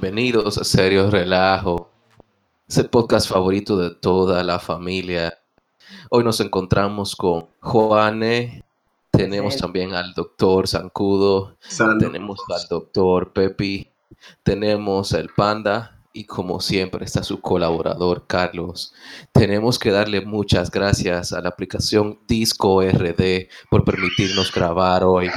Bienvenidos a Serio Relajo, ese podcast favorito de toda la familia. Hoy nos encontramos con Juane, tenemos también al doctor Zancudo, tenemos al doctor Pepi, tenemos al Panda y como siempre está su colaborador Carlos. Tenemos que darle muchas gracias a la aplicación Disco RD por permitirnos grabar hoy.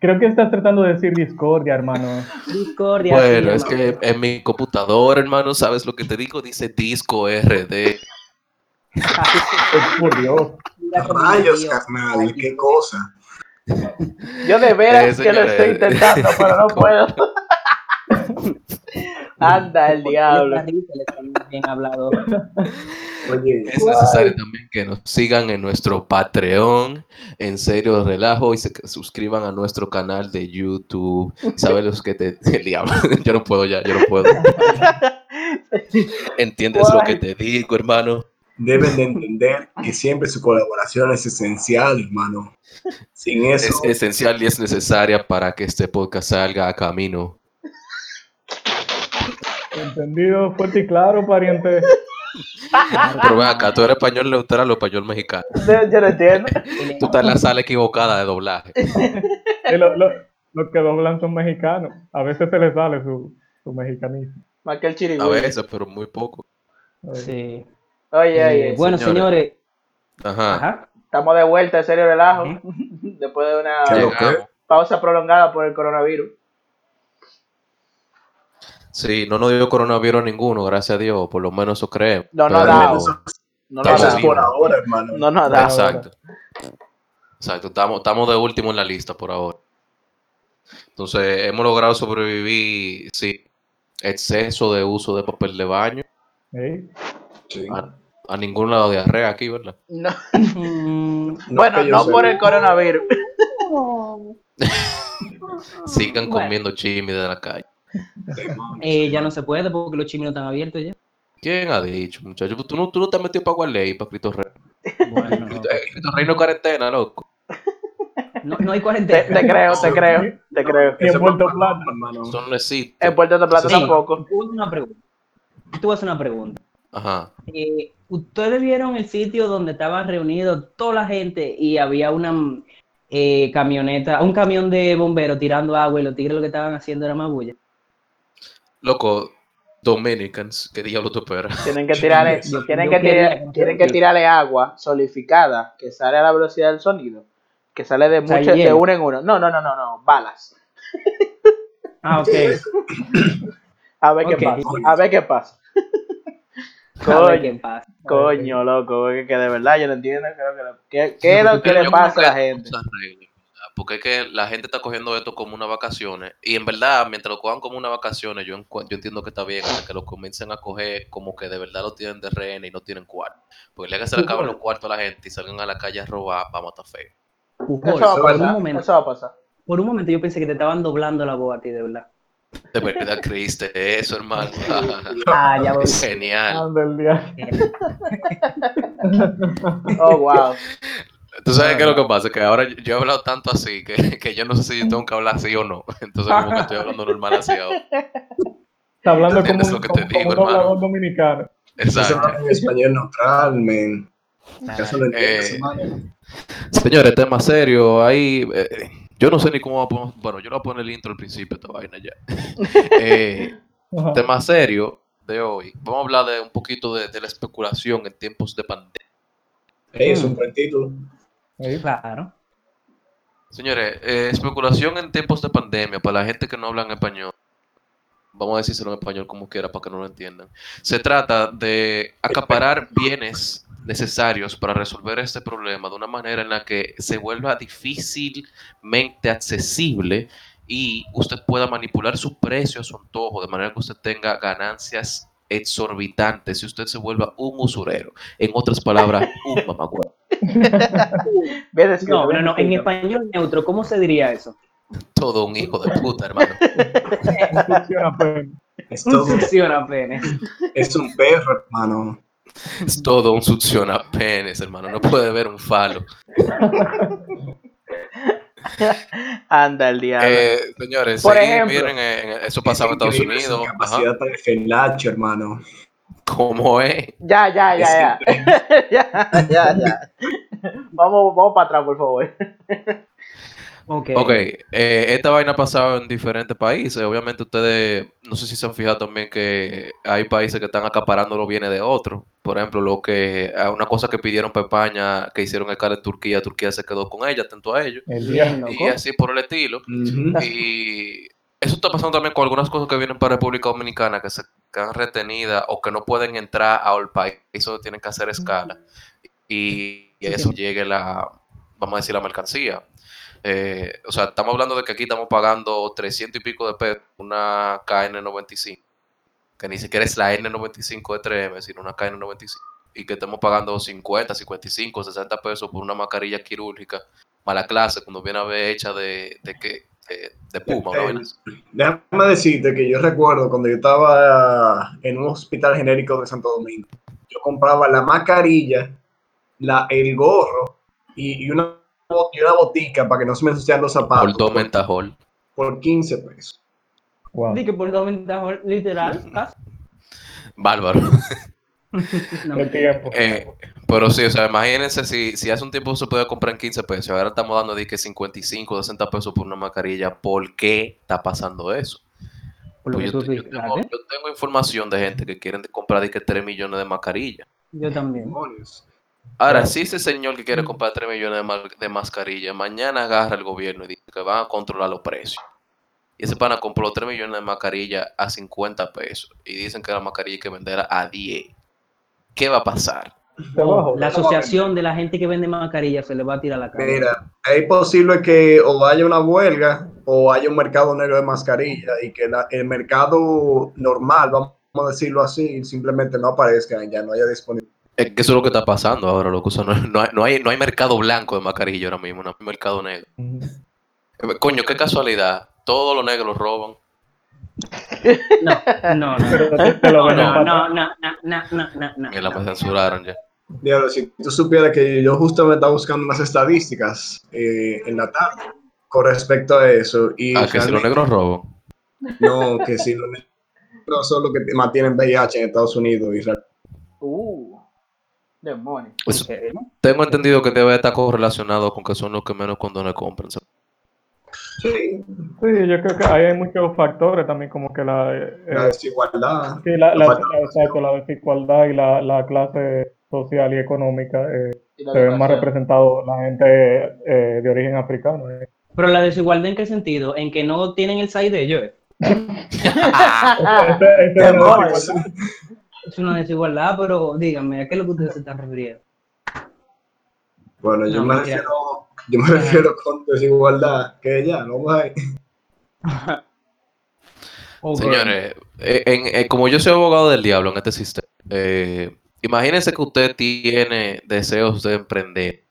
Creo que, estás tratando de decir discordia, hermano. Discordia. Bueno, es que en mi computadora, hermano, ¿sabes lo que te digo? Dice disco RD. por Dios. Rayos, carnal, qué cosa. Yo de veras que lo estoy intentando, pero no puedo. Anda el diablo. Bien hablado. es necesario también que nos sigan en nuestro Patreon, en serio relajo, y se suscriban a nuestro canal de YouTube. ¿Sabes los que te... El diablo, yo no puedo ya, yo no puedo. ¿Entiendes lo que te digo, hermano? Deben de entender que siempre su colaboración es esencial, hermano. Sin eso... Es esencial y es necesaria para que este podcast salga a camino. Entendido, fuerte y claro, pariente. Pero ven acá, tú eres español neutral o español mexicano. Yo no entiendo. Tú estás en la sala equivocada de doblaje. los que doblan son mexicanos. A veces se les sale su, su mexicanismo. Más que el A veces, pero muy poco. Sí. Oye, oye. Eh, bueno, señores. Ajá. Estamos de vuelta, en serio relajo. Después de una pausa prolongada por el coronavirus. Sí, no nos dio coronavirus ninguno, gracias a Dios, por lo menos eso creemos. No nos ha dado. No nos ha por ahora, hermano. No nos ha dado. Exacto. Exacto, estamos, estamos de último en la lista por ahora. Entonces, hemos logrado sobrevivir, sí, exceso de uso de papel de baño. Sí. A, ningún lado de diarrea aquí, ¿verdad? No. bueno, no por el coronavirus. Sigan comiendo chimi de la calle. Eh, ya no se puede porque los chinos están abiertos ya. ¿Quién ha dicho, muchacho? ¿Tú no, tú no te has metido para ley para Cristo Rey? Bueno, Cristo Rey no cuarentena, loco. No, no hay cuarentena. Te, creo, te creo, te creo. en Puerto Plata, hermano. Eso no existe. En Puerto Plata tampoco. Una pregunta. Tú vas a hacer una pregunta. Ajá. Eh, ¿Ustedes vieron el sitio donde estaban reunidos toda la gente y había una eh, camioneta, un camión de bomberos tirando agua y los tigres lo que estaban haciendo era más bulla? Loco, Dominicans, ¿qué diablo tú esperas? Tienen que tirarle, tienen que, tienen que tirarle agua solificada que sale a la velocidad del sonido, que sale de muchos, de uno en uno. No, no, no, no, no, balas. Ah, ok. a ver qué pasa, a ver qué pasa. Coño, coño, loco, que, de verdad yo no entiendo ¿qué, qué es lo que le pasa a la gente porque es que la gente está cogiendo esto como unas vacaciones. Y en verdad, mientras lo cojan como unas vacaciones, yo, yo entiendo que está bien hasta que lo comiencen a coger como que de verdad lo tienen de rehén y no tienen cuarto. Porque le que se le acaban los cuartos a la gente y salgan a la calle a robar para matar feo. Eso va, a pasar, momento, eso va a pasar. Por un momento yo pensé que te estaban doblando la voz a ti, de verdad. De verdad creíste eso, hermano. ah, ya voy. Genial. oh, wow. Tú sabes qué es lo que pasa, que ahora yo he hablado tanto así que, que yo no sé si yo tengo que hablar así o no. Entonces como que estoy hablando normal así ahora. Está hablando como, un, lo que te digo, como un dominicano. Exacto. En español neutral, men. Eh, señores, tema serio. Ahí, eh, yo no sé ni cómo va a Bueno, yo le voy a poner el intro al principio esta vaina ya. eh, tema serio de hoy. Vamos a hablar de un poquito de, de la especulación en tiempos de pandemia. Es un buen título. Claro. Señores, eh, especulación en tiempos de pandemia, para la gente que no habla en español, vamos a decírselo en español como quiera para que no lo entiendan. Se trata de acaparar bienes necesarios para resolver este problema de una manera en la que se vuelva difícilmente accesible y usted pueda manipular su precio a su antojo, de manera que usted tenga ganancias exorbitantes si usted se vuelva un usurero. En otras palabras, un mamagüey. No, no, no, en español neutro, ¿cómo se diría eso? Todo un hijo de puta, hermano. Es Un todo, succiona pene. es un perro, hermano. Es todo un succiona penes, hermano. No puede ver un falo. Anda el diablo. Eh, señores, Por sí, ejemplo. miren, eh, eso pasaba en Estados Unidos. Ajá. capacidad para el felacho, hermano. ¿Cómo es? Ya, ya, Es ya, ya. ya, ya, ya. Vamos, vamos para atrás, por favor. Ok. Ok, eh, esta vaina ha pasado en diferentes países. Obviamente ustedes, no sé si se han fijado también que hay países que están acaparando los bienes de otros. Por ejemplo, lo que a una cosa que pidieron para España, que hicieron escala en Turquía, Turquía se quedó con ella, atento a ello. El Bien, día. loco. Y así por el estilo. Y eso está pasando también con algunas cosas que vienen para República Dominicana, que se quedan retenidas o que no pueden entrar al país. Eso tienen que hacer escala. Y, y eso llegue la, vamos a decir, la mercancía. Eh, o sea, estamos hablando de que aquí estamos pagando 300 y pico de pesos una KN95, que ni siquiera es la N95 de 3M, sino una KN95, y que estamos pagando 50, 55, 60 pesos por una mascarilla quirúrgica, mala clase, cuando viene a ver hecha de, de, que, de, de puma, así. Déjame decirte que yo recuerdo cuando yo estaba en un hospital genérico de Santo Domingo, yo compraba la mascarilla, la, el gorro y, y una, y una botica para que no se me ensuciaran los zapatos por dos mentajol. por 15 pesos. Wow. Di que por dos ventajas, literal. ¿ah? Bárbaro. No. Eh, pero sí, o sea, imagínense si, si hace un tiempo se podía comprar en 15 pesos, ahora estamos dando de que 55, 60 pesos por una mascarilla. ¿Por qué está pasando eso? Pues yo, yo dices, tengo, yo tengo información de gente que quieren comprar de que 3 millones de mascarillas. Yo también. Demonios. Ahora, si ese señor que quiere comprar 3 millones de, ma- de mascarillas, mañana agarra el gobierno y dice que van a controlar los precios. Y ese pana compró 3 millones de mascarillas a 50 pesos. Y dicen que la mascarilla hay que vender a 10. ¿Qué va a pasar? La asociación de la gente que vende mascarillas se le va a tirar la cara. Mira, es posible que o haya una huelga o haya un mercado negro de mascarilla y que la- el mercado normal, vamos a decirlo así, simplemente no aparezca, ya no haya disponible. Es que eso es lo que está pasando ahora, loco. O sea, no, no hay, no, hay, no hay mercado blanco de mascarilla ahora mismo, no hay mercado negro. Coño, qué casualidad. Todos los negros roban. No, no, no. No, no, no, no, no, no, no. Que la me censuraron ya. Diablo, si tú supieras que yo justamente estaba buscando unas estadísticas eh, en la tarde con respecto a eso. Y Ah, que si los realmente- negros roban. No, que si los negros son los que mantienen VIH en Estados Unidos. Y real- Uh, demonios. Eso- Ok. tengo entendido que debe estar correlacionado con que son los que menos condones compran. ¿sabes? Sí, Sí, yo creo que ahí hay muchos factores también, como que la, eh, la desigualdad. sí, la, exacto, la desigualdad y la, la clase social y económica eh, Y se ven más educación. representados la gente eh, de origen africano. eh. Pero la desigualdad en qué sentido? En que no tienen el SAI de ellos. eh. Ese es una desigualdad. Pero díganme, ¿a qué es lo que ustedes se están refiriendo? Bueno, yo No, me refiero, yo me refiero con desigualdad, que ya, no va a Ok. Señores, eh, en- eh, como yo soy abogado del diablo en este sistema, eh, imagínense que usted tiene deseos de emprender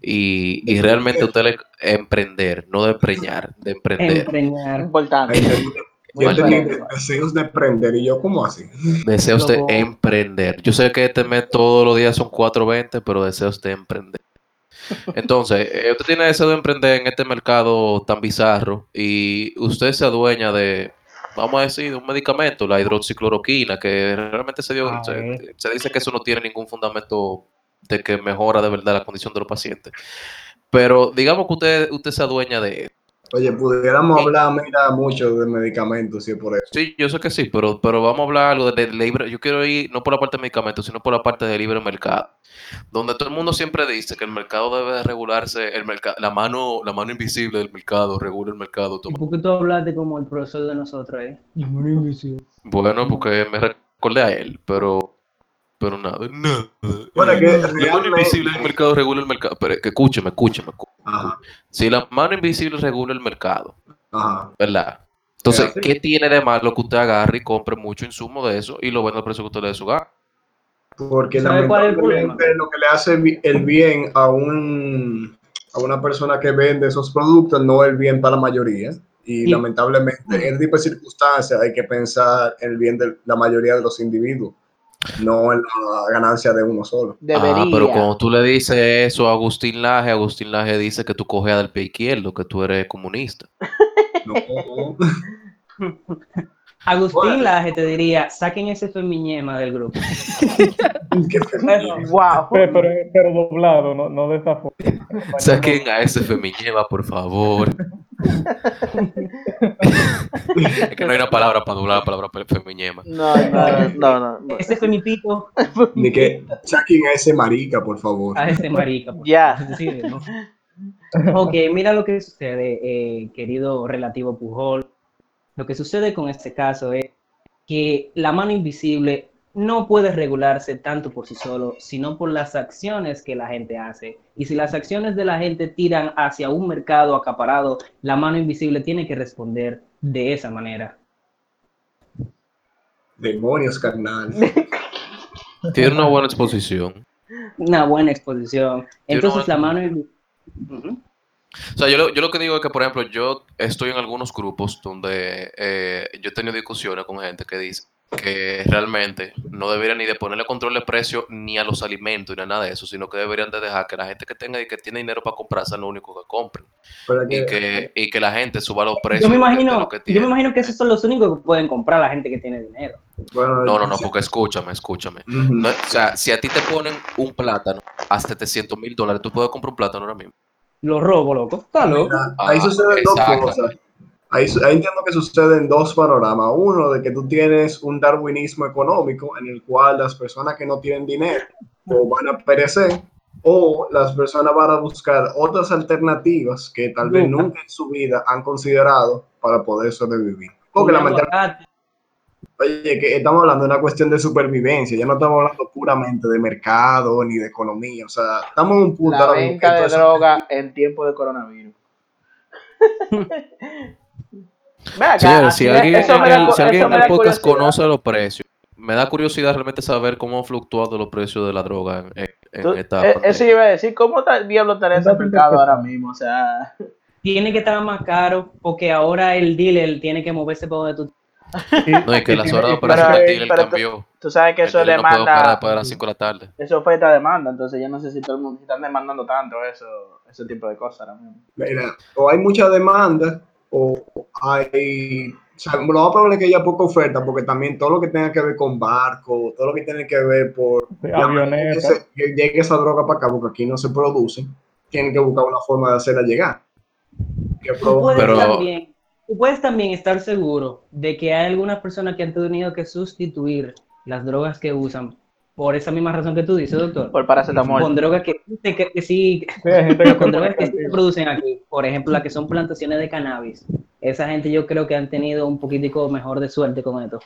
y, y realmente usted le emprender, no de preñar, de emprender. Empreñar. Importante. Yo Bueno, tenía bueno. deseos de emprender y yo, ¿cómo así? Desea usted Loco. emprender. Yo sé que este mes todos los días son 4.20, pero desea usted emprender. Entonces, eh, usted tiene deseo de emprender en este mercado tan bizarro y usted se adueña de, vamos a decir, de un medicamento, la hidroxicloroquina, que realmente se, dio, A se, ver. se dice que eso no tiene ningún fundamento de que mejora de verdad la condición de los pacientes. Pero digamos que usted, usted se adueña de Oye, pudiéramos hablar, mira, mucho de medicamentos, y por eso. Sí, yo sé que sí, pero, pero vamos a hablar algo de, de libre. Yo quiero ir no por la parte de medicamentos, sino por la parte de libre mercado, donde todo el mundo siempre dice que el mercado debe de regularse, el mercado, la mano, la mano invisible del mercado regula el mercado. ¿Y por qué tú hablaste como el profesor de nosotros, eh? Bueno, porque me recordé a él, pero, pero nada, nada. Bueno, que La mano invisible del mercado regula el mercado. Pero que escúcheme, escúcheme. escúcheme. Si la mano invisible regula el mercado, ajá. ¿verdad? Entonces. ¿qué tiene de malo que usted agarre y compre mucho insumo de eso y lo venda al precio que usted le dé su gana? Porque ¿Sabe cuál es el lamentablemente lo que le hace el bien a un a una persona que vende esos productos no es el bien para la mayoría. Y Y- lamentablemente, en este tipo de circunstancias hay que pensar en el bien de la mayoría de los individuos, no en la ganancia de uno solo. Debería. Ah, pero cuando tú le dices eso a Agustín Laje, Agustín Laje dice que tú coges del pie izquierdo, que tú eres comunista. No, Agustín Bueno. Laje te diría, saquen ese femiñema del grupo. Wow. Pero, pero, pero doblado, no, no de esa forma. Saquen a ese femiñema, por favor. es que no hay una palabra para doblar la palabra femiñema. No, no, no, no, no. Ese femipito Ni que saquen a ese marica, por favor. a ese marica. por Ya. ¿no? Ok, mira lo que sucede, eh, querido relativo Pujol. Lo que sucede con este caso es que la mano invisible no puede regularse tanto por sí solo, sino por las acciones que la gente hace. Y si las acciones de la gente tiran hacia un mercado acaparado, la mano invisible tiene que responder de esa manera. Demonios, carnal. Tiene una buena exposición. Una buena exposición. Entonces la mano invisible... O sea, yo lo, yo lo que digo es que, por ejemplo, yo estoy en algunos grupos donde eh, yo he tenido discusiones con gente que dice que realmente no deberían ni de ponerle control de precio ni a los alimentos ni a nada de eso, sino que deberían de dejar que la gente que tenga y que tiene dinero para comprar sea lo único que compren. Pero Y que- que, y que la gente suba los precios Yo me de imagino, lo que yo me imagino que esos son los únicos que pueden comprar la gente que tiene dinero. bueno, No, no, no, porque escúchame, escúchame. No, o sea, si a ti te ponen un plátano a 700 mil dólares, tú puedes comprar un plátano ahora mismo. Los robo, loco. Está loco. Mira, ahí Ah, suceden dos cosas. Ahí, ahí entiendo que suceden dos panoramas. Uno, de que tú tienes un darwinismo económico en el cual las personas que no tienen dinero o van a perecer o las personas van a buscar otras alternativas que tal vez Nunca. en su vida han considerado para poder sobrevivir. Porque lamentablemente. Oye, que estamos hablando de una cuestión de supervivencia, ya no estamos hablando puramente de mercado ni de economía. O sea, estamos en un punto La ahora mismo que venta de droga en tiempo de coronavirus. Acá, Señores, si alguien, eso me da alguien- cu- si alguien eso en el podcast curiosidad. conoce los precios, me da curiosidad realmente saber cómo han fluctuado los precios de la droga en, en- Tú- esta eh, eso iba a decir, ¿cómo diablo estaría ese mercado ahora mismo? O sea, Tiene que estar más caro porque ahora el dealer tiene que moverse por donde tú. No, y que las horas de Pero- operación tú- cambió. tú sabes que eso es no operar demanda, las 5 de la tarde. eso oferta demanda, entonces yo no sé si todo el mundo si están demandando tanto eso, ese tipo de cosas ahora mismo. Mira, o hay mucha demanda o hay, o sea, lo más probable es que haya poca oferta porque también todo lo que tenga que ver con barco, todo lo que tiene que ver por que, se- que llegue esa droga para acá porque aquí no se produce, tienen que buscar una forma de hacerla llegar. Que Pero- también, tú puedes también estar seguro de que hay algunas personas que han tenido que sustituir las drogas que usan por esa misma razón que tú dices, doctor. Por paracetamol. Con drogas que, que, que sí, Sí, que con drogas que sí se producen aquí. Por ejemplo, las que son plantaciones de cannabis. Esa gente yo creo que han tenido un poquitico mejor de suerte con esto.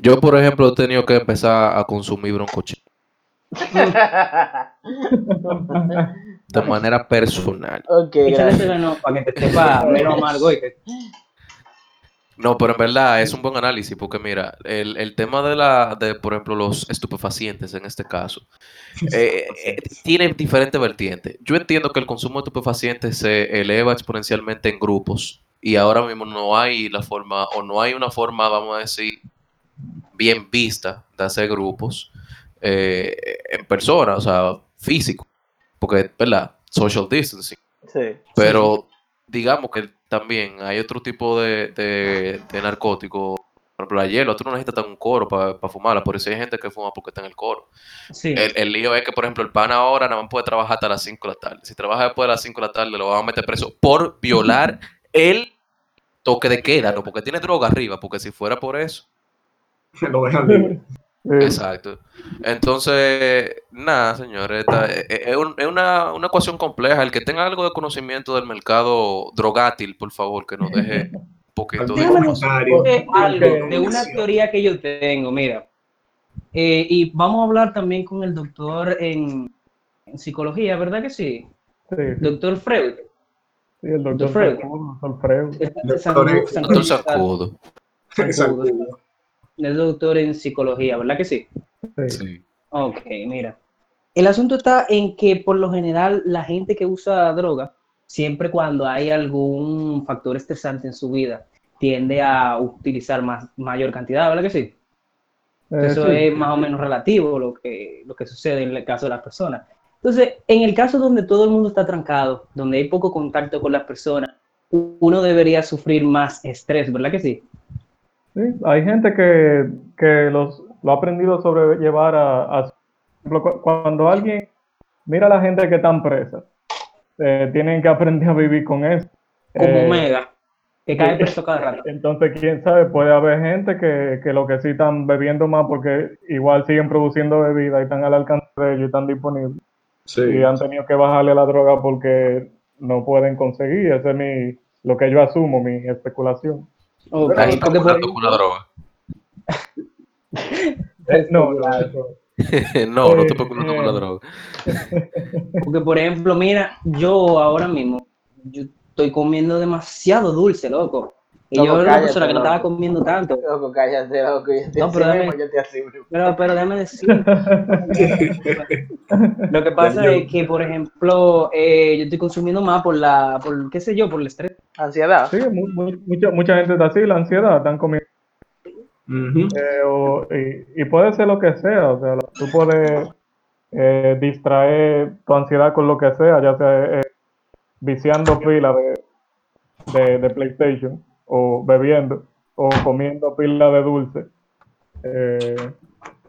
Yo, por ejemplo, he tenido que empezar a consumir broncochino de manera personal. ok, Échale ese gracias. veneno para que te sepa menos amargo. y que- No, pero en verdad es un buen análisis porque mira, el, el tema de la, de por ejemplo los estupefacientes en este caso, eh, eh, tiene diferentes vertientes. Yo entiendo que el consumo de estupefacientes se eleva exponencialmente en grupos y ahora mismo no hay la forma o no hay una forma, vamos a decir, bien vista de hacer grupos eh, en persona, o sea, físico, porque, ¿verdad? Social distancing. Sí. Pero digamos que también hay otro tipo de, de, de narcótico. Por ejemplo, la hielo, tú no necesitas un coro para fumarla, por eso hay gente que fuma porque está en el coro. Sí. El, el lío es que, por ejemplo, el pan ahora nada más puede trabajar hasta las 5 de la tarde. Si trabaja después de las 5 de la tarde, lo van a meter preso por violar el toque de queda, no porque tiene droga arriba, porque si fuera por eso. lo dejan libre. Sí. Exacto. Entonces, nada, señores, esta- es, es un- es una, una ecuación compleja. El que tenga algo de conocimiento del mercado drogátil, por favor, que nos deje un poquito de comentario. de algo, de una teoría que yo tengo, mira. Eh, y vamos a hablar también con el doctor en, en psicología, ¿verdad que sí? Doctor Freud. sí, el doctor Freud. Doctor Freud. Doctor- Sacudo. Es doctor en psicología, ¿verdad que sí? Sí. Sí. Ok, mira. El asunto está en que por lo general la gente que usa droga siempre cuando hay algún factor estresante en su vida, tiende a utilizar más, mayor cantidad, ¿verdad que sí? Eh, Eso sí. es más o menos relativo lo que, lo que sucede en el caso de las personas. Entonces, en el caso donde todo el mundo está trancado, donde hay poco contacto con las personas, uno debería sufrir más estrés, ¿verdad que sí? Sí, hay gente que, que los, lo ha aprendido a sobrellevar a, a- por ejemplo, cu- cuando alguien mira a la gente que están presa, eh, tienen que aprender a vivir con eso. Como Eh, Omega, que cae preso cada rato. Entonces, quién sabe, puede haber gente que, que lo que sí están bebiendo más porque igual siguen produciendo bebida y están al alcance de ellos y están disponibles. Sí. Y han tenido que bajarle la droga porque no pueden conseguir. Ese es mi, lo que yo asumo, mi especulación. Ok, Ahí está porque por jugando con la droga. No, no, no, no te Eh, preocupes con la eh. droga. Porque, por ejemplo, mira, yo ahora mismo, yo estoy comiendo demasiado dulce, loco. Y Loco, yo era una cállate, persona que no estaba comiendo tanto. Loco, cállate, loco. Yo te No, pero dame- yo te. Pero, pero déjame decir. Lo que pasa Yo- es que, por ejemplo, eh, yo estoy consumiendo más por la, por, qué sé yo, por el estrés. Ansiedad. Sí, mu- mu- mucha, mucha gente está así, la ansiedad, están comiendo. Eh, o- y, y puede ser lo que sea, o sea, tú puedes eh, distraer tu ansiedad con lo que sea, ya sea eh, viciando pila de, de, de PlayStation, o bebiendo, o comiendo pila de dulce. Eh,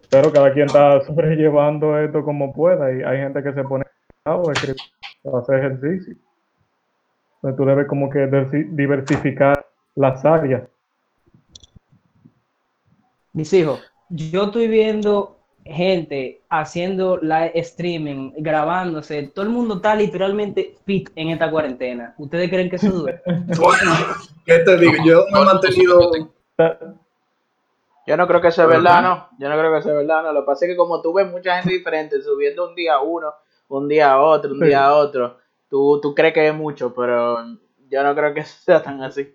pero cada quien está sobrellevando esto como pueda, y hay gente que se pone a escribir, a hacer ejercicio. Entonces tú debes como que diversificar las áreas. Mis hijos, yo estoy viendo gente haciendo live streaming, grabándose. Todo el mundo está literalmente fit en esta cuarentena. ¿Ustedes creen que eso dure? Bueno, ¿qué te digo? Yo me he mantenido. Yo no creo que Ajá. verdad, no. Yo no creo que es verdad, no. Lo que pasa es que como tú ves mucha gente diferente subiendo un día a uno, un día a otro, un Sí. día a otro, tú, tú crees que es mucho, pero yo no creo que sea tan así.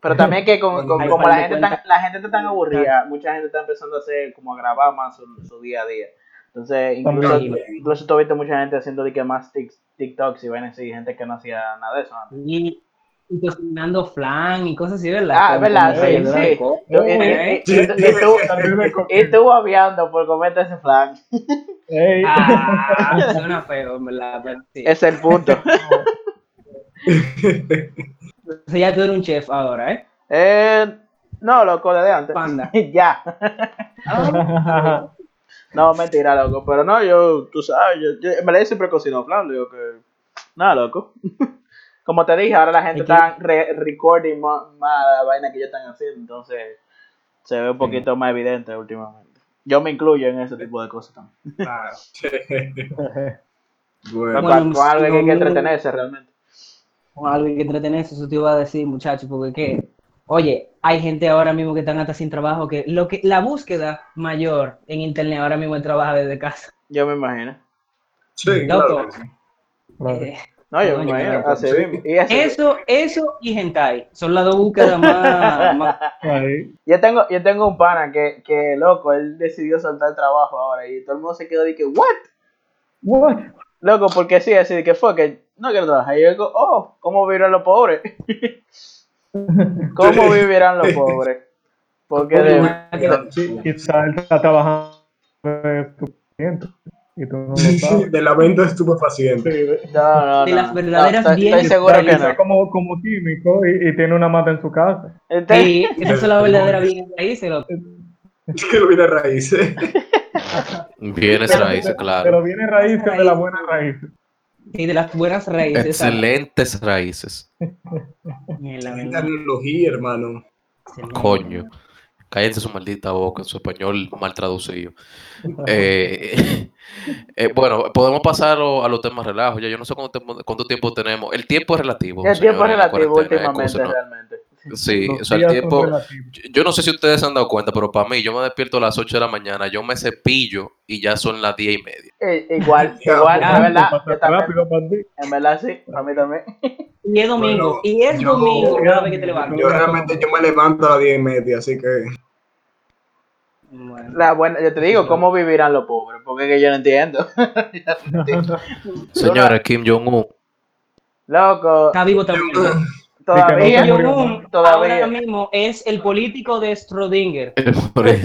Pero también que con- con- como la gente, tan, la gente está tan aburrida, mucha gente está empezando a hacer, como a grabar más su, su día a día. Entonces, incluso, incluso tú has visto mucha gente haciendo de que más TikToks y ven así, gente que no hacía nada de eso antes. Y, y cocinando flan y cosas así, ¿verdad? Ah, ¿verdad? Sí, sí. tú babeando por comerte ese flan. Ey. Ah, suena feo, en verdad. Sí. Es el punto. Entonces ya tú eres un chef ahora, ¿eh? Eh, no, loco, desde antes. Panda. ya. Ah, No, mentira, loco. Pero no, yo, tú sabes, yo, yo en verdad yo siempre cocino flan, digo que. Nada, loco. Como te dije, ahora la gente está re- recording más, más la vaina que ellos están haciendo, entonces se ve un poquito más evidente últimamente. Yo me incluyo en ese tipo de cosas también. claro. bueno, Con- Bueno, con, algo que hay que entretenerse realmente. Con algo que entretenerse, eso te iba a decir, muchachos, porque que, oye, hay gente ahora mismo que están hasta sin trabajo, que lo que la búsqueda mayor en internet ahora mismo es trabajar desde casa. Yo me imagino. sí, Loco. claro. que sí. Claro. Eh, No, yo me imagino. Así Sí. mismo. Y eso, eso, eso y hentai son las dos búsquedas más. Yo tengo, yo tengo un pana que, que, loco, él decidió soltar el trabajo ahora y todo el mundo se quedó de que, ¿what? What? Loco, porque sí, así de que fue que no quiero trabajar. Y yo digo, oh, ¿cómo vivirán los pobres? ¿Cómo vivirán los pobres? Porque de, Sí, quizá él está trabajando estupefaciente y tú no lo sabes. de la venta de estupefacientes. Sí, de- no, no, De no. las verdaderas No, estoy, bienes estoy seguro que no. como, como químico y, y tiene una mata en su casa. Este- Sí, esas son las verdaderas bien raíces, loco. Es que lo viene raíces. Bienes raíces, Pero claro. viene raíces de las buenas raíces. Y de las buenas raíces. Excelentes raíces. Mierda, Excelente analogía, hermano. Excelente. Coño. Cállense su maldita boca en su español mal traducido. Eh, eh, bueno, podemos pasar a, los temas relajos. Ya yo no sé cuánto, tiempo- cuánto tiempo tenemos. El tiempo es relativo. El tiempo es relativo últimamente, realmente. Sí, Los o sea, el tiempo. Yo- no sé si ustedes se han dado cuenta, pero para mí, yo me despierto a las 8 de la mañana, yo me cepillo y ya son las 10 y media. Eh, igual, igual, es verdad. También, rápido en verdad sí, para mí también. Y es domingo. Bueno, y es yo- domingo cada vez que te levantas. Yo realmente yo me levanto a las 10 y media, así que. Bueno. La buena, yo te digo, ¿cómo vivirán los pobres? Porque es que yo no entiendo. Señora Kim Jong-un, Loco, Está vivo también. Todavía, Jong-un todavía. ahora mismo es el político de Schrödinger. El,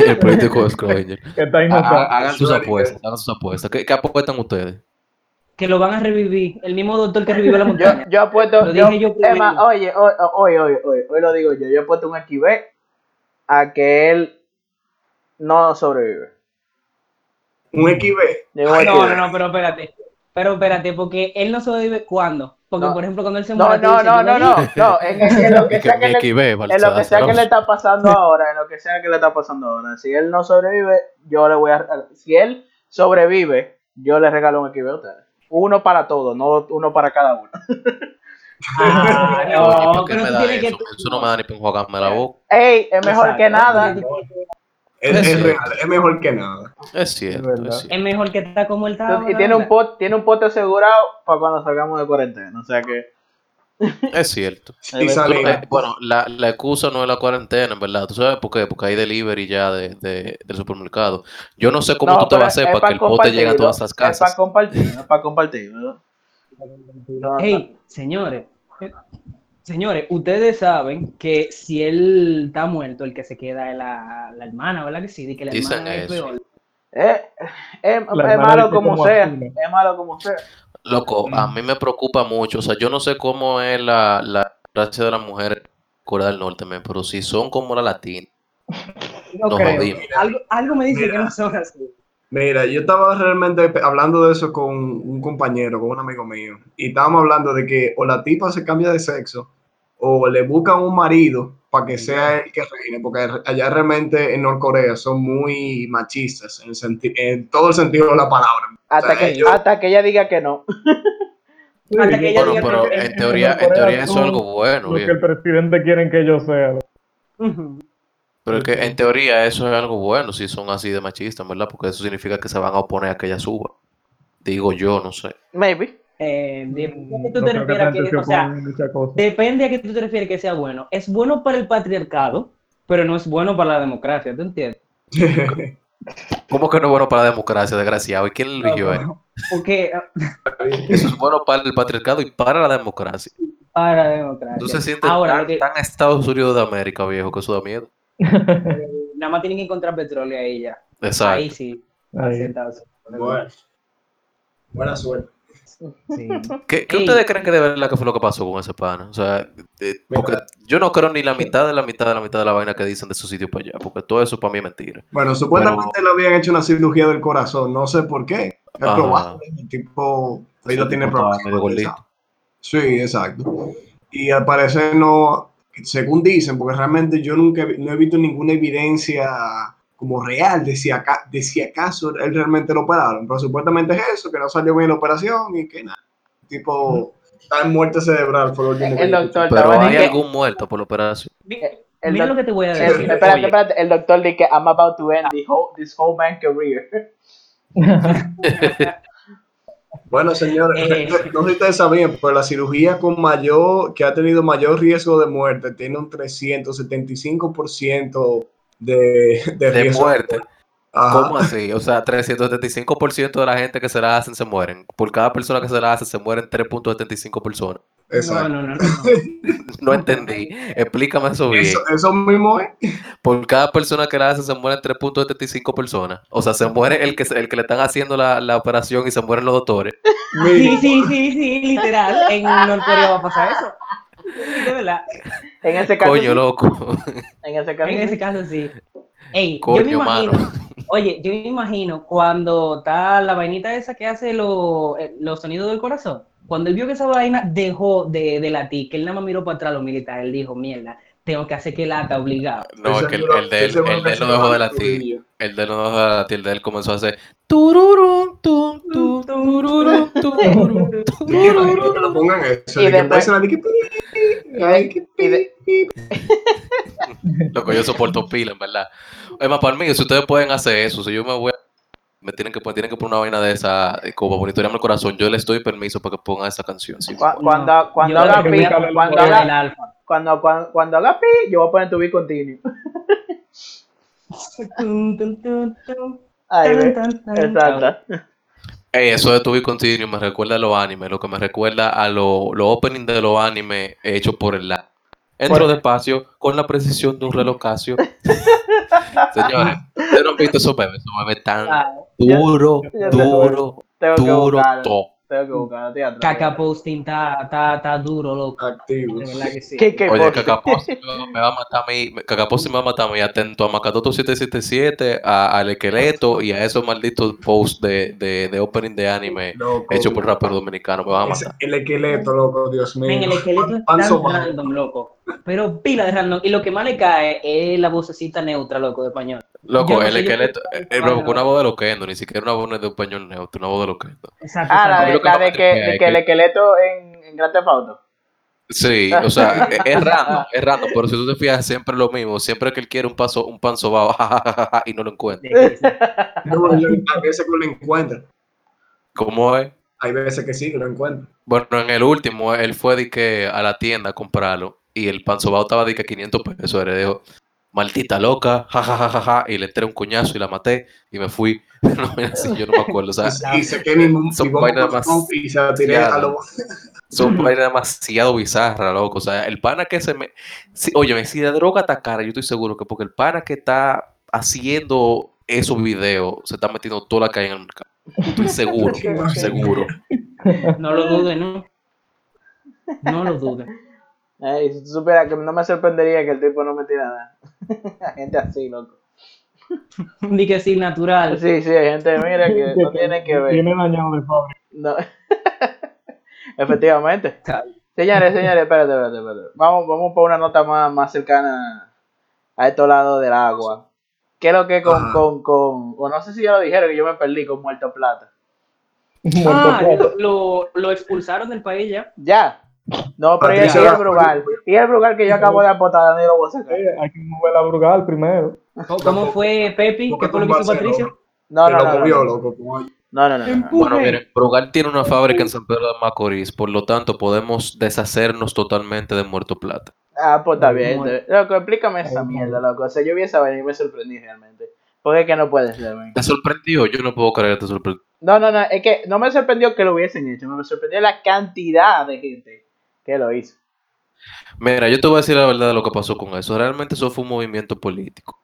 el político de Schrödinger. Que está Ha- inocente. ha- Hagan sus apuestas, hagan sus apuestas. ¿Qué, qué apuestan ustedes? Que lo van a revivir. El mismo doctor que revivió la montaña. yo apuesto, Lo yo, dije yo más, oye, hoy, hoy, hoy, hoy, hoy lo digo yo, yo he puesto un XB a que él no sobrevive. Un XB. No, no, no, pero espérate. Pero espérate, porque él no sobrevive cuando. Porque, No. por ejemplo, cuando él se No, muere. no, no, no, no, vi. no, en, en- en lo que Que sea que le, en lo que sea que le está pasando ahora, en lo que sea que le está pasando ahora. Si él no sobrevive, yo le voy a, si él sobrevive, yo le regalo un XB a ustedes. Uno para todos, no uno para cada uno. Ah, no, ¿por qué pero me tú da tienes eso? que. Eso no me da ni para enjuagarme la boca. Ey, es mejor que Exacto. nada. Es, Es es cierto. real, es mejor que nada. Es cierto, Es verdad. es cierto. Es mejor que está como él está. Y tiene un pot, tiene un pote asegurado para cuando salgamos de cuarentena. O sea que. Es cierto. Sale, eh, bueno, la, la excusa no es la cuarentena, en verdad. ¿Tú sabes por qué? Porque hay delivery ya de, de- del supermercado. Yo no sé cómo No, tú te vas a hacer para que el pote llegue a todas esas Es para casas. compartir, es para compartir. ¿verdad? No, Hey, señores. Eh, Señores, ustedes saben que si él está muerto, el que se queda es la, la hermana, ¿verdad que sí? De que la Dicen hermana es peor. Eh, es, es malo como como sea. Es malo como sea. Loco, a mí me preocupa mucho. O sea, yo no sé cómo es la, la raza de las mujeres en Corea del Norte, men, pero si son como la latina. No Nos creo. jodimos. Algo, algo me dice Mira. que no son así. Mira, yo estaba realmente hablando de eso con un compañero, con un amigo mío, y estábamos hablando de que o la tipa se cambia de sexo o le buscan un marido para que sea el que reine, porque allá realmente en Norcorea son muy machistas en, el en todo el sentido de la palabra. Hasta O sea, que, ellos- hasta que ella diga que no. Sí, Hasta que ella Bueno, diga pero que- en teoría, en teoría eso es algo bueno, Lo que el presidente quiere que yo sea. Pero es que en teoría eso es algo bueno si son así de machistas, ¿verdad? Porque eso significa que se van a oponer a que ella suba. Digo yo, no sé. Maybe. Eh, depende tú No te que, se o sea, cosas. depende a qué tú te refieres que sea bueno. Es bueno para el patriarcado, pero no es bueno para la democracia, ¿tú entiendes? ¿Cómo que no es bueno para la democracia, desgraciado? ¿Y quién lo eligió a él? Porque Eso es bueno para el patriarcado y para la democracia. para la democracia. Tú se sientes Ahora, tan, que- tan Estados Unidos de América, viejo, que eso da miedo. Nada más tienen que encontrar petróleo ahí ya. Exacto. Ahí sí. Ahí. Bueno, buena suerte. Sí. ¿Qué, ustedes creen que de verdad que fue lo que pasó con ese pana? O sea, eh, porque yo no creo ni la mitad de la mitad de la mitad de la vaina que dicen de su sitio para allá, porque todo eso para mí es mentira. Bueno, supuestamente le habían hecho una cirugía del corazón, no sé por qué. Es Ajá. probable, el tipo, ahí lo tiene gordito. Sí, exacto. Y al parecer no, según dicen, porque realmente yo nunca he- no he visto ninguna evidencia como real de si, acá, de si acaso él realmente lo operaron, pero supuestamente es eso, que no salió bien la operación y que nada. Tipo, está en muerte cerebral, fue lo último El yo doctor Pero hay que- algún muerto por la operación. El Mira lo que te voy a el- decir. espérate, Oye, espérate. El doctor dice que I'm about to end the whole, this whole man career. Bueno, señores, Eh. no sé si ustedes sabían, pero la cirugía con mayor, que ha tenido mayor riesgo de muerte, tiene un 375% de, de, De riesgo. muerte. Ajá. ¿Cómo así? O sea, 375% de la gente que se la hacen se mueren. Por cada persona que se la hace se mueren 3.75 personas. no, Exacto. no, no, no. No entendí. Explícame eso bien. Eso, eso mismo es. Por cada persona que la hace se mueren 3.75 personas. O sea, se muere el que, el que le están haciendo la, la operación y se mueren los doctores. Sí, sí, sí, sí, literal. En Norcorea va a pasar eso. De verdad. En ese caso, Coño, sí. loco. en ese caso, En sí. ese caso sí. Ey, yo me imagino, mano. oye, yo me imagino cuando está la vainita esa que hace lo- eh, los sonidos del corazón. Cuando él vio que esa vaina dejó de, de latir, que él nada más miró para atrás a los militares, él dijo, mierda, tengo que hacer que lata obligado. No, es que el, de él, el que de él se no dejó de latir. El de él no dejó de latir. El de él comenzó a hacer. tururum, tum, tum, tururum, tururum, Sí, tururum. que lo pongan eso. Y de que después- empiecen a decir que- ay, de- Loco, yo soporto pila, en verdad. Es más, para mí, si ustedes pueden hacer eso, si yo me voy a... Me tienen que, poner- tienen que poner una vaina de esa, eh, como monitorearme el corazón. Yo les doy permiso para que pongan esa canción. sí. Cuando cuando Yo haga pi, cuando haga, cuando, cuando, cuando haga pi, yo voy a poner tu be continuo. Ahí. Exacto. Eso de To Be me recuerda a los animes, lo que me recuerda a los lo openings de los animes hechos por el la- Entro despacio con la precisión de un reloj Casio. Señores, ustedes no han visto esos bebés, esos bebés tan Ah, duro, ya- duro, duro, todo. Tengo que buscarlo, teatro. Caca posting está, está, está duro, loco. Activos. De verdad que sí. ¿Qué, qué Oye, post? Cacaposi me va a matar a mí, Cacaposi me va a matar a mí, atento a Macadoto 777, a- al esqueleto y a esos malditos posts de, de, de opening de anime Loco. hechos por rapero dominicano, me van a Ese- matar. el esqueleto, loco, Dios mío. Men, el esqueleto es tan random, loco. Pero pila de random. Y lo que más le cae es la vocecita neutra, loco, de español. Loco, creo eh, que- eh, loco, una voz de loquendo, ni siquiera una voz de español neutro, una voz de loquendo. Exacto. Ah, la de, la de que, de es que el que- esqueleto en, en Theft Auto. Sí, o sea, es, es random, es random, pero si tú te fijas, siempre lo mismo, siempre que él quiere un paso, un pan sobao, y no lo encuentra. No, Hay veces que lo encuentran. ¿Cómo es? Hay veces que sí, que lo encuentran. Bueno, en el último, él fue de que a la tienda a comprarlo y el pan sobao estaba de que 500 pesos. Él dijo, maldita loca, jajajaja, y le entré un coñazo y la maté y me fui. no, mira, sí, yo no me acuerdo, o sea, Y se queda ningún Son vainas con- más y se la tiré a lo son vainas demasiado bizarras, loco. O sea, el pana que se me. Si, oye, si la droga está cara, yo estoy seguro que porque el pana que está haciendo esos videos se está metiendo toda la calle en el mercado. Estoy seguro, seguro. No lo dudes, ¿no? No lo dudes. Ey, si tú supieras que no me sorprendería que el tipo no me tira nada. Hay gente así, loco. Di que sí, natural. Sí, sí, hay gente, mira, que no tiene que ver. Tiene dañado de fábrica. No. Efectivamente. Señores, señores, espérate, espérate, espérate. Vamos, vamos por una nota más, más cercana a estos lados del agua. ¿Qué es lo que con, Ajá. con, con, o no sé si ya lo dijeron, que yo me perdí con Muerto Plata. Ah, lo, lo, lo expulsaron del país ya. Ya. No, pero y el, Patricia y el Ra- Brugal. Y el Brugal que yo acabo de apotar, Dani lo voy a sacar. Eh, Hay que mover la Brugal primero. ¿Cómo fue Pepi? ¿Qué fue lo que hizo Patricia? No, Que no, lo no. movió, No, loco. no, no. no, no. Bueno, miren, Brugal tiene una fábrica en San Pedro de Macorís, por lo tanto podemos deshacernos totalmente de Muerto Plata. Ah, pues está bien. Loco, explícame esa mierda, loco. O sea, yo vi esa vaina y me sorprendí realmente. Porque es que no puede ser, man. ¿Te sorprendió? Yo no puedo creer que te sorprendió. No, no, no, es que no me sorprendió que lo hubiesen hecho, me sorprendió la cantidad de gente que lo hizo. Mira, yo te voy a decir la verdad de lo que pasó con eso. Realmente eso fue un movimiento político.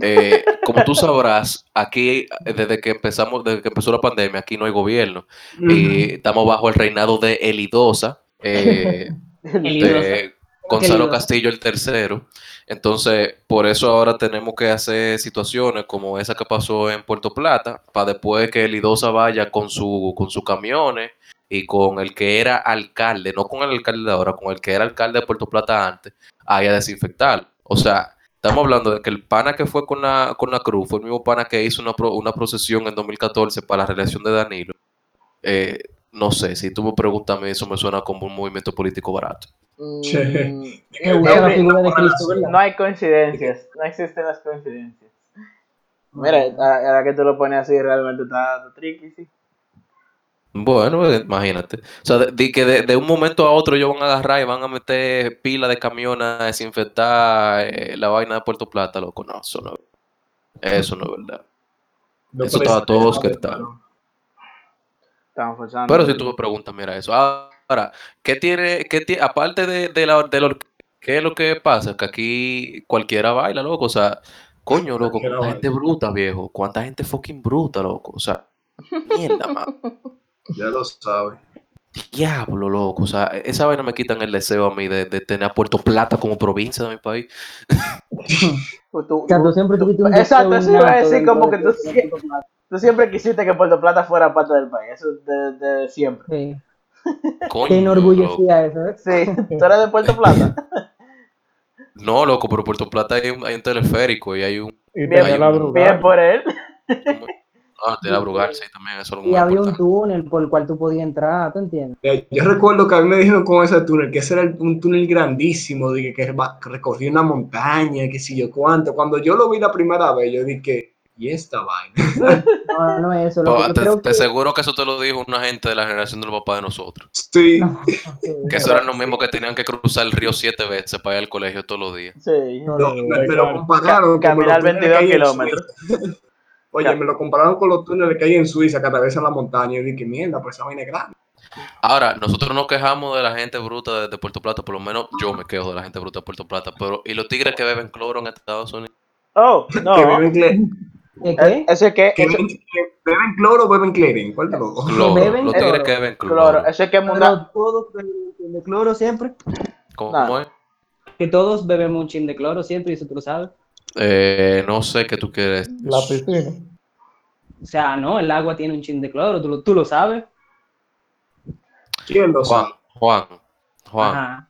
Eh, como tú sabrás, aquí desde que empezamos, desde que empezó la pandemia, aquí no hay gobierno. Y estamos bajo el reinado de Elidosa, eh, de Gonzalo. Castillo el tercero. Entonces, por eso ahora tenemos que hacer situaciones como esa que pasó en Puerto Plata, para después que Elidosa vaya con su, con sus camiones y con el que era alcalde, no con el alcalde de ahora, con el que era alcalde de Puerto Plata antes, ahí a desinfectar. O sea, estamos hablando de que el pana que fue con la, con la cruz fue el mismo pana que hizo una, pro- una procesión en 2014 para la reelección de Danilo. Eh, no sé, si tú me preguntas a mí, eso me suena como un movimiento político barato. Mm, no hay coincidencias, no existen las coincidencias. Mira, ahora que tú lo pones así, realmente está, está tricky, sí. Bueno, eh, imagínate. O sea, de, de que de, de un momento a otro ellos van a agarrar y van a meter pila de camiones a desinfectar eh, la vaina de Puerto Plata, loco. No, eso no, eso no es verdad. No Eso estaba todo forzando. Pero si tú me preguntas, mira eso. Ahora, ¿qué tiene, qué tiene, aparte de, de la, de lo, qué es lo que pasa? Que aquí cualquiera baila, loco. O sea, coño, loco, cuánta gente bruta, viejo. Cuánta gente fucking bruta, loco. O sea, mierda, man. Ya lo sabes. Diablo, loco. O sea, esa vaina me quitan el deseo a mí de, de tener a Puerto Plata como provincia de mi país. Pues tú- O sea, tú siempre tuviste un Exacto, eso iba a decir como que tú, tú siempre quisiste que Puerto Plata fuera parte del país, eso de, de siempre. Sí. Coño, Te loco. enorgullecía eso, ¿eh? Sí, tú eres de Puerto Plata. No, loco, pero Puerto Plata hay un, hay un teleférico y hay un. Y Bien, tenía la bien por él. Ah, te la Brugal, sí, también. Eso es lo Y había un túnel por el cual tú podías entrar, ¿tú entiendes? Eh, Yo recuerdo que a mí me dijeron con ese túnel que ese era el- un túnel grandísimo, de que, recorría una montaña, que si yo cuánto. Cuando yo lo vi la primera vez, yo dije, ¿y esta vaina? No, no es eso. Lo que Pero yo te, creo te que... aseguro que eso te lo dijo una gente de la generación de los papás de nosotros. Sí, No, sí, Que eso eran los mismos que tenían que cruzar el río siete veces para ir al colegio todos los días. Sí. no, no, no, me, me lo compararon. Caminar los túneles 22 que hay en kilómetros. Oye, me lo compararon con los túneles que hay en Suiza que atraviesan la montaña y dije, mierda, pues esa vaina es grande. Ahora, nosotros nos quejamos de la gente bruta de, de Puerto Plata, por lo menos yo me quejo de la gente bruta de Puerto Plata, pero ¿y los tigres que beben cloro en Estados Unidos? Oh, no. Que beben, cle- ¿Qué? Eh, Eso es que, que eso, beben, beben cloro o beben clerin. ¿Cuál de los dos? Cloro, beben los tigres cloro. que beben cloro. claro, eso es que Pero todos beben un chin de cloro siempre. ¿Cómo es? Que todos bebemos un chin de cloro siempre, y eso tú lo sabes. Eh, no sé qué tú quieres. La piscina. O sea, no, el agua tiene un chin de cloro, tú lo, tú lo sabes. ¿Quién lo Juan, sabe? Juan, Juan, Ajá.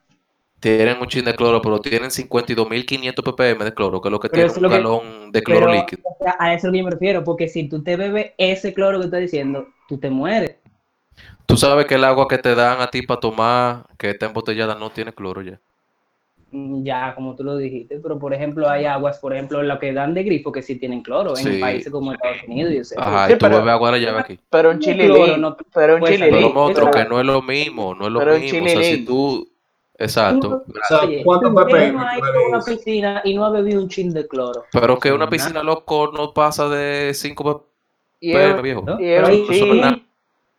tienen un chin de cloro, pero tienen 52.500 ppm de cloro, que es lo que Pero tiene un es lo que- galón de cloro Pero líquido. o sea, a eso es lo que yo me refiero, porque si tú te bebes ese cloro que estoy diciendo, tú te mueres. Tú sabes que el agua que te dan a ti para tomar, que está embotellada, no tiene cloro ya. Mm, Ya, como tú lo dijiste, pero por ejemplo hay aguas, por ejemplo, lo que dan de grifo que sí tienen cloro en Sí. países como Estados Unidos. Yo sé. Ajá, Sí, y tú pero- bebes agua de la llave aquí. pero un cloro, no, pero un pues. Pero otro, que no es lo mismo, no es lo Pero un mismo. O sea, si tú. Exacto. O sea, Oye, ¿cuántos tú ppm no hay una piscina y no ha bebido un chin de cloro. Pero que una piscina loco no pasa de 5 Y ppm, viejo. ¿no? y Pero es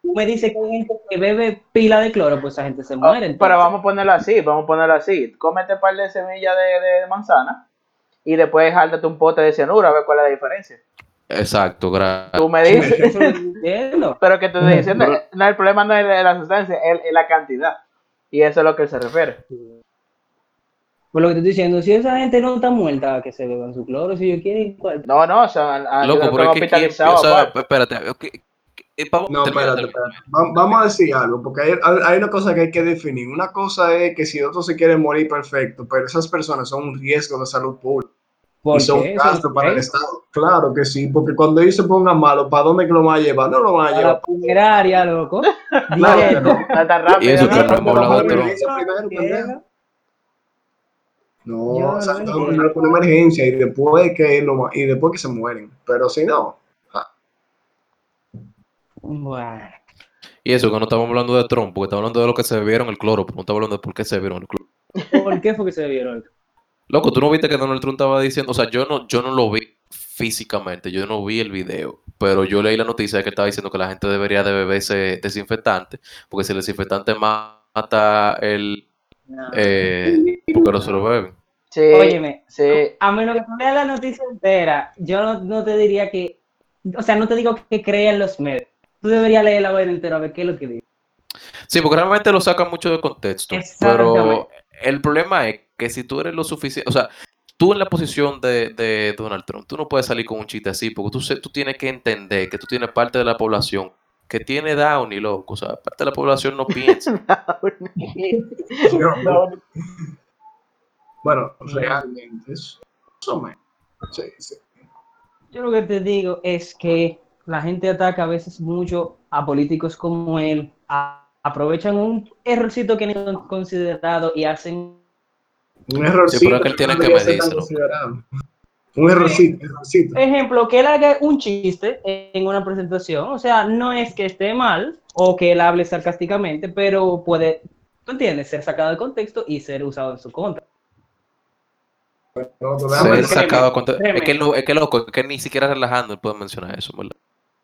tú me dices que hay gente que bebe pila de cloro, pues esa gente se Ah, muere. entonces. Pero vamos a ponerlo así, vamos a ponerlo así. Cómete un par de semillas de, de manzana y después jáltate un pote de cianuro a ver cuál es la diferencia. Exacto, gracias. Tú me dices, pero que te estoy diciendo, no, el problema no es la la sustancia, es, es la cantidad. Y eso es lo que se refiere. Por lo que te estoy diciendo, si esa gente no está muerta, que se beban su cloro, si ellos quieren. pues, No, no, o sea, a- a- Loco, yo pero es que quién- hospitalizado, o sea, aparte. espérate, No, termina, espérate, espérate. Va- Vamos a decir algo, porque hay, hay- una cosa que hay que definir. Una cosa es que si otros se quieren morir, perfecto, pero esas personas son un riesgo de salud pública ¿por y son un gasto para el. Estado. Claro que sí, porque cuando ellos se pongan malos, ¿para dónde que lo van a llevar? No lo van a A llevar. la funeraria, loco. Claro que no. No. Y eso ¿no? que no hemos hablado de. No, o sea, no no, por emergencia y después que lo, y después que se mueren. Pero si no, Bueno. Y eso que no estamos hablando de Trump, porque estamos hablando de lo que se bebieron el cloro, pero no estamos hablando de por qué se bebieron el cloro. ¿Por qué fue que se bebieron? Loco, tú no viste que Donald Trump estaba diciendo, o sea, yo no, yo no lo vi físicamente, yo no vi el video, pero yo leí la noticia de que estaba diciendo que la gente debería de beberse desinfectante, porque si el desinfectante mata el, No. eh, porque no se lo beben. Sí, Óyeme, sí. a menos que tú leas la noticia entera, yo no, no te diría que, o sea, no te digo que crean los medios. Tú deberías leer la vaina entera a ver qué es lo que dice. Sí, porque realmente lo sacan mucho de contexto, pero el problema es que si tú eres lo suficiente, o sea, tú en la posición de, de Donald Trump, tú no puedes salir con un chiste así, porque tú, tú tienes que entender que tú tienes parte de la población que tiene Down y loco, o sea, parte de la población no piensa. bueno, realmente es. Sí, sí. Yo lo que te digo es que la gente ataca a veces mucho a políticos como él, a- aprovechan un errorcito que no han considerado y hacen Un errorcito. pero es que él tiene que. Un errorcito, errorcito. ejemplo, que él haga un chiste en una presentación, o sea, no es que esté mal o que él hable sarcásticamente, pero puede, ¿tú entiendes?, ser sacado de contexto y ser usado en su contra. No, Ser sacado a conte- créeme. Es que, es que loco, es que ni siquiera relajando él puede mencionar eso, ¿verdad?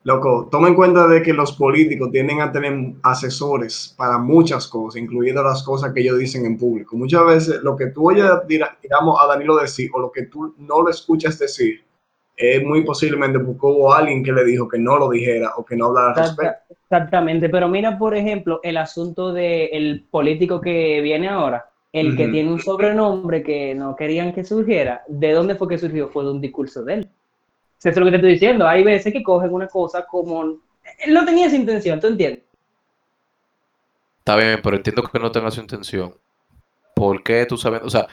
Loco, toma en cuenta de que los políticos tienden a tener asesores para muchas cosas, incluyendo las cosas que ellos dicen en público. Muchas veces lo que tú oyes, digamos, a Danilo decir o lo que tú no lo escuchas decir, es muy posiblemente porque hubo alguien que le dijo que no lo dijera o que no hablara al respecto. Exacta- Exactamente, pero mira, por ejemplo, el asunto del político que viene ahora, el que tiene un sobrenombre que no querían que surgiera, ¿de dónde fue que surgió? Fue de un discurso de él. Eso es lo que te estoy diciendo. Hay veces que cogen una cosa como... Él no tenía esa intención, ¿tú entiendes? Está bien, pero entiendo que no tenga su intención. ¿Por qué tú sabiendo, o sea,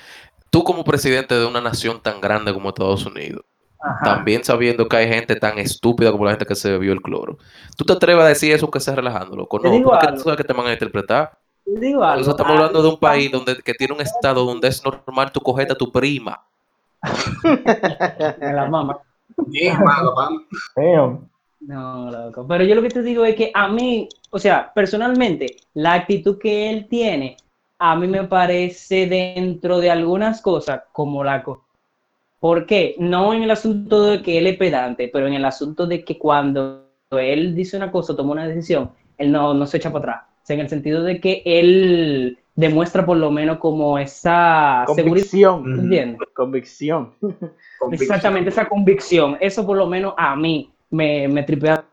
tú como presidente de una nación tan grande como Estados Unidos, Ajá. también sabiendo que hay gente tan estúpida como la gente que se bebió el cloro, tú te atreves a decir eso que estás relajando, loco. No, porque tú sabes que te van a interpretar. Te digo O algo. sea, estamos hablando de un país donde que tiene un estado donde es normal tu cogerte a tu prima. la mama. Damn. No, loco. Pero yo lo que te digo es que a mí, o sea, personalmente, la actitud que él tiene, a mí me parece dentro de algunas cosas como la co- ¿Por qué? No en el asunto de que él es pedante, pero en el asunto de que cuando él dice una cosa, toma una decisión, él no, no se echa para atrás. O sea, en el sentido de que él demuestra por lo menos como esa convicción. seguridad. ¿Entiendes? Convicción. Exactamente, esa convicción. Eso por lo menos a mí me, me tripea.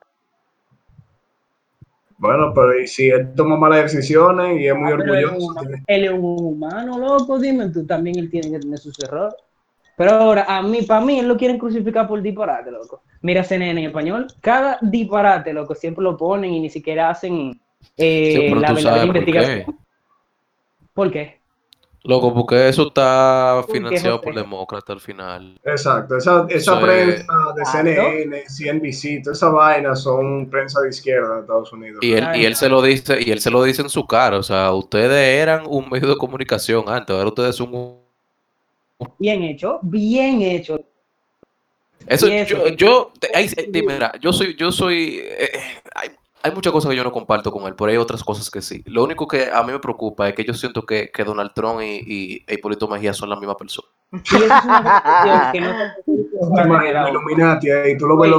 Bueno, pero ¿y si él toma malas decisiones y es muy Ah, orgulloso. Él es un humano, loco, dime, tú también él tiene que tener sus errores. Pero ahora, a mí, para mí, él lo quieren crucificar por disparate, loco. Mira CNN en español, cada disparate, loco, siempre lo ponen y ni siquiera hacen eh, Sí, la verdadera investigación. qué. ¿Por qué? Loco, porque eso está ¿Por qué, financiado por demócratas al final. Exacto, esa, esa prensa de. CNN, CNBC, toda esa vaina son prensa de izquierda de Estados Unidos. Y él, Ay, y él se lo dice, y él se lo dice en su cara. O sea, ustedes eran un medio de comunicación antes, ahora ustedes son un Bien hecho, bien hecho. Eso, yo, yo, te- ahí- dime, mira, yo soy, yo soy, eh, eh, hay, muchas cosas que yo no comparto con él, pero hay otras cosas que sí. Lo único que a mí me preocupa es que yo siento que, que Donald Trump y, y e Hipólito Mejía son la misma persona. Y eso es una que no Illuminati ahí, tú lo ves,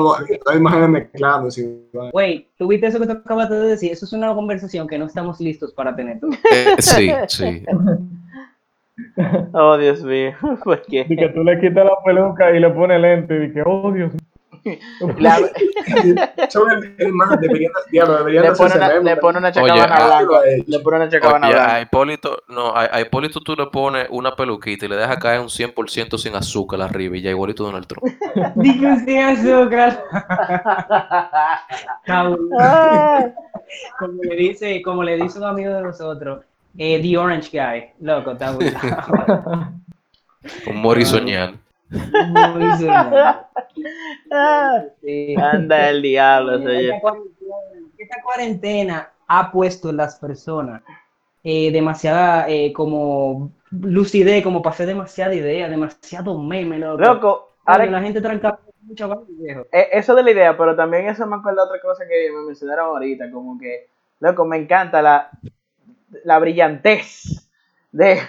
las imágenes mezclando. así, Güey, ¿tú viste eso que te acabas de decir? Eso es una conversación que no estamos listos para tener. Eh, sí, sí. Oh, Dios mío. ¿Por Y qué? que tú le quitas la peluca y le pones lente y que, oh Dios mío. La- Son el, el más, deberían, diablo, deberían le, pone una, le pone una chacabana ah, blanca. eh, Le pone una chacabana Oye, blanca. a Hipólito, no, a, a Hipólito tú le pones una peluquita y le dejas caer un 100% sin azúcar arriba y ya igualito Donald Trump. Dije sin azúcar. Ah, como le dice, como le dice un amigo de nosotros, eh, The Orange Guy, loco, está. Un morisoniano. Muy sonado. Sí. Anda el diablo, señor. Esta cuarentena, esta cuarentena ha puesto en las personas eh, demasiada eh, como lucidez, como pasé demasiada idea, demasiado meme, loco. Ahora la gente tranca mucha vaina, viejo. Eh, eso de la idea, pero también eso me acuerda otra cosa que me mencionaron ahorita, como que, loco, me encanta la, la brillantez de,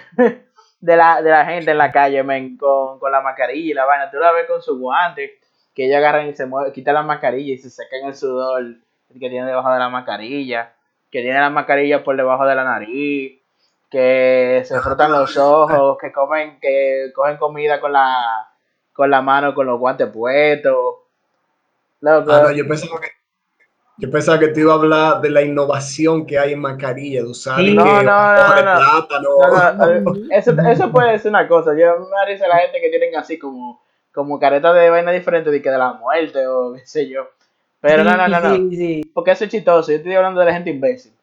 de, la, de la gente en la calle, men, con, con la mascarilla y la vaina. Tú la ves con su guante, que ellos agarran y se mueven, quitan la mascarilla y se secan el sudor que tiene debajo de la mascarilla, que tiene la mascarilla por debajo de la nariz, que se frotan los ojos, que comen, que cogen comida con la con la mano con los guantes puestos. Loco, Ah, no, yo pensaba que yo pensaba que te iba a hablar de la innovación que hay en mascarilla, de usar No, que no, hoja de no, no. plátano. no, no, eh, eso, eso puede ser una cosa. Yo me da risa la gente que tienen así como, como careta de vaina diferente de que de la muerte o qué sé yo. Pero no, no, no, no. Sí, sí. Porque eso es chistoso. Yo estoy hablando de la gente imbécil.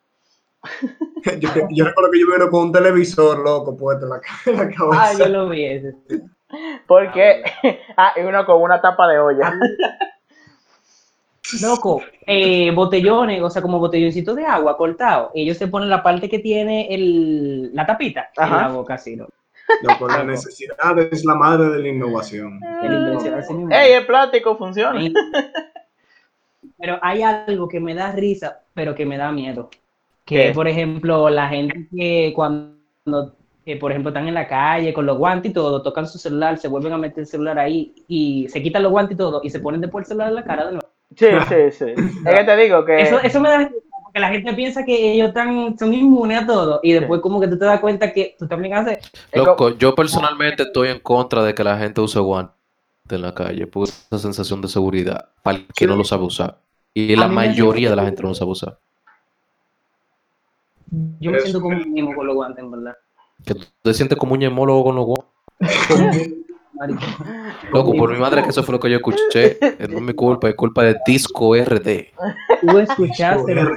Yo, yo recuerdo que yo vino con un televisor loco puesto en la, ca- en la Ah, cabeza. yo lo vi ese. Porque, ah, y uno con una tapa de olla. Loco, eh, botellones, o sea, como botelloncitos de agua cortados. Ellos se ponen la parte que tiene el, la tapita en Ajá. la boca, así, ¿no? Loco, la necesidad es la madre de la innovación. ¡Ey, el plástico funciona! Pero hay algo que me da risa, pero que me da miedo. Que, ¿Qué? por ejemplo, la gente que cuando, eh, por ejemplo, están en la calle con los guantes y todo, tocan su celular, se vuelven a meter el celular ahí y se quitan los guantes y todo y se ponen después el celular en la cara de nuevo. Sí, sí, sí. Es que te digo que. Eso, eso me da porque la gente piensa que ellos están, son inmunes a todo y después como que tú te das cuenta que tú también haces... es Loco, yo personalmente estoy en contra de que la gente use guantes en la calle, por esa sensación de seguridad, para el que no lo sabe usar. Y la A mayoría de la gente no lo sabe usar. Yo me siento como un mimo con los guantes, en verdad. Que tú te sientes como un ñemólogo con los guantes. Marico. Loco, por mi madre que eso fue lo que yo escuché. No es mi culpa, es culpa de Disco RD. Tú escuchaste, lo-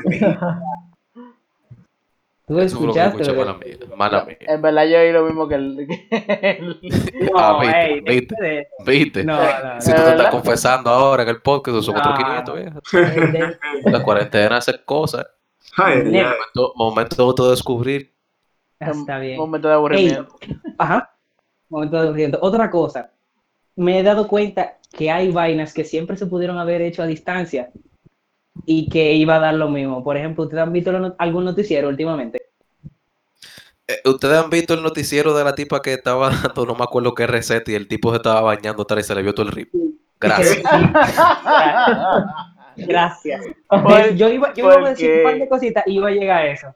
tú Eso fue lo que escuchaste. escuché, lo mala mía. Mala mía. En verdad, yo oí lo mismo que el. No, Ah, viste, viste. de- ¿Viste? No, no, Si ¿De tú te estás confesando ahora en el podcast, son otros Ah. 500, vieja. La cuarentena hace cosas. Ay. Momento, momento de autodescubrir. Está bien. Momento de aburrimiento. Ajá. Momento de aburrimiento. Otra cosa. Me he dado cuenta que hay vainas que siempre se pudieron haber hecho a distancia y que iba a dar lo mismo. Por ejemplo, ¿ustedes han visto no- algún noticiero últimamente? Eh, Ustedes han visto el noticiero de la tipa que estaba dando, no me acuerdo qué receta, y el tipo se estaba bañando atrás y se le vio todo el rip. Gracias. Gracias. Por- yo iba, yo iba a decir un par de cositas y iba a llegar a eso.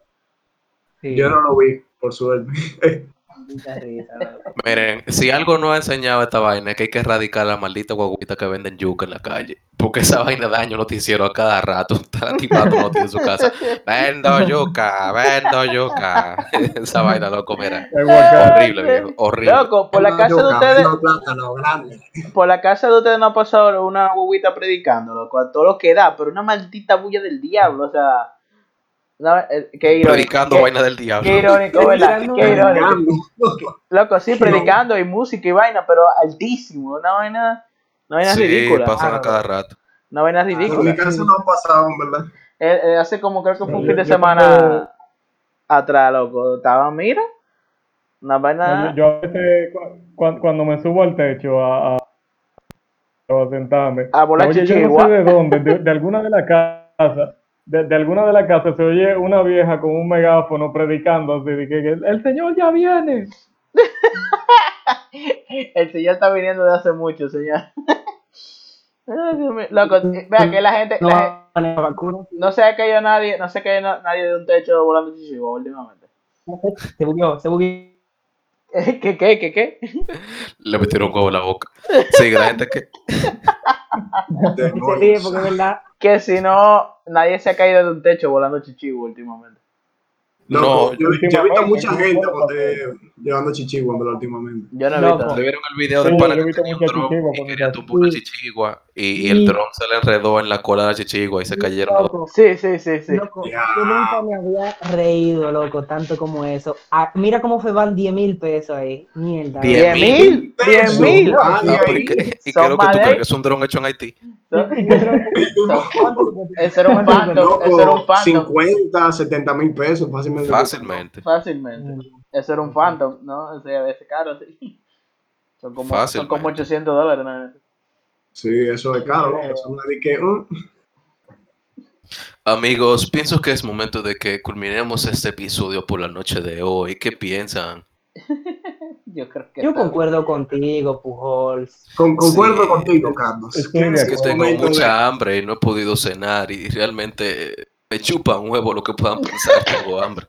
Sí, Yo no lo vi, por suerte. risa. Miren, si algo no ha enseñado esta vaina es que hay que erradicar la maldita guaguita que venden yuca en la calle. Porque esa vaina daño noticiero a cada rato. Está tipa todo en su casa. Vendo yuca, vendo yuca. esa vaina, loco, mira. El guacamole. Horrible, viejo. Horrible. Loco, por la No, casa de ustedes, no, por la casa de ustedes no ha pasado una huevita predicando, loco, a todo lo que da, pero una maldita bulla del diablo, o sea, no, eh, qué irónico, Predicando qué, vaina del diablo. qué irónico, ¿verdad? Qué irónico. Loco, sí, predicando y música y vaina, pero altísimo, una vaina, una vaina Sí, ridícula, pasan Ah, a cada rato. una vaina En mi ridícula. casa no pasaban, ¿verdad? Eh, eh, hace como creo que fue un Yo- fin de yo semana tengo- atrás, loco, estaba, mira, una vaina, Yo, a veces, cu- cu- cuando me subo al techo a, a, a sentarme, A volar oye, yo no sé de dónde, de, de alguna de las casas, de, de alguna de las casas se oye una vieja con un megáfono predicando así, de que, que el Señor ya viene. el señor está viniendo de hace mucho, señor. Loco, vea que la gente, No la gente- no se ha caído nadie, no se ha caído na- nadie de un techo volando chichigo últimamente. Se bugueó, se bugueó. ¿Qué, qué, qué, qué? qué? Le metieron un huevo en la boca. Sí, la gente que. Se porque es verdad. Que si no, nadie se ha caído de un techo volando chichigo últimamente. No, No, yo, yo he visto mucha gente eh, llevando chichigua en verdad, últimamente. Yo no he Loco. visto. ¿Le vieron el video Sí, del pana yo he que tenía un dron chichigua y quería tumbar una Sí. chichigua? Y, y el Sí. dron se le enredó en la cola de la chichigua y se cayeron los Loco, Sí, sí, sí, sí. loco, Ya. yo nunca me había reído, loco, tanto como eso. Ah, mira cómo se van 10 mil pesos ahí. Mierda. Diez ¿Diez mil? ¿Diez Pesos. mil? Ah, y pero ¿y ahí, qué, es lo que tú crees? ¿Que es un dron hecho en Haití? Ese era un era loco, phantom. 50, 70 mil pesos fácilmente. Fácilmente. Fácilmente. Ese era un phantom, ¿no? Ese, ese caro, sí. Son como, son como 800 dólares, ¿no? Sí, eso es caro. Eso no es de que, mm, Amigos, pienso que es momento de que culminemos este episodio por la noche de hoy. ¿Qué piensan? Yo creo que Yo concuerdo contigo, Pujols. con- concuerdo Sí. contigo, Carlos. Estoy de Es Es que tengo mucha hambre y no he podido cenar y realmente eh, me chupa un huevo lo que puedan pensar. Tengo hambre.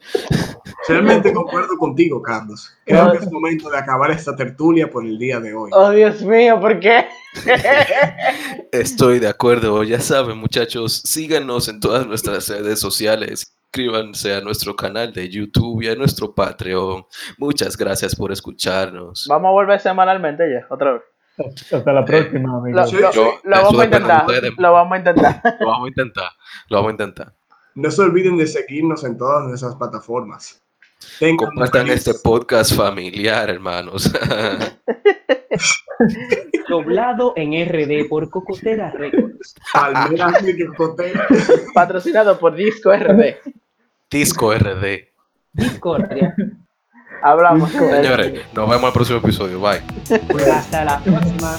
Realmente concuerdo contigo, Carlos. Creo que es momento de acabar esta tertulia por el día de hoy. Oh, Dios mío, ¿por qué? Estoy de acuerdo. Ya saben, muchachos, síganos en todas nuestras redes sociales. Suscríbanse a nuestro canal de YouTube y a nuestro Patreon. Muchas gracias por escucharnos. Vamos a volver semanalmente ya, otra vez. Hasta la próxima, Lo, amigos. Lo- vamos a intentar. Lo vamos a intentar. Lo vamos a intentar. Lo vamos a intentar. No se olviden de seguirnos en todas nuestras plataformas. Tengan Compartan feliz- este podcast familiar, hermanos. Doblado en RD por Cocotera Records. Palmeras de Cocotera. Patrocinado por Disco RD. Disco RD. Discordia. Hablamos. Señores, nos vemos en el próximo episodio. Bye. Hasta la próxima.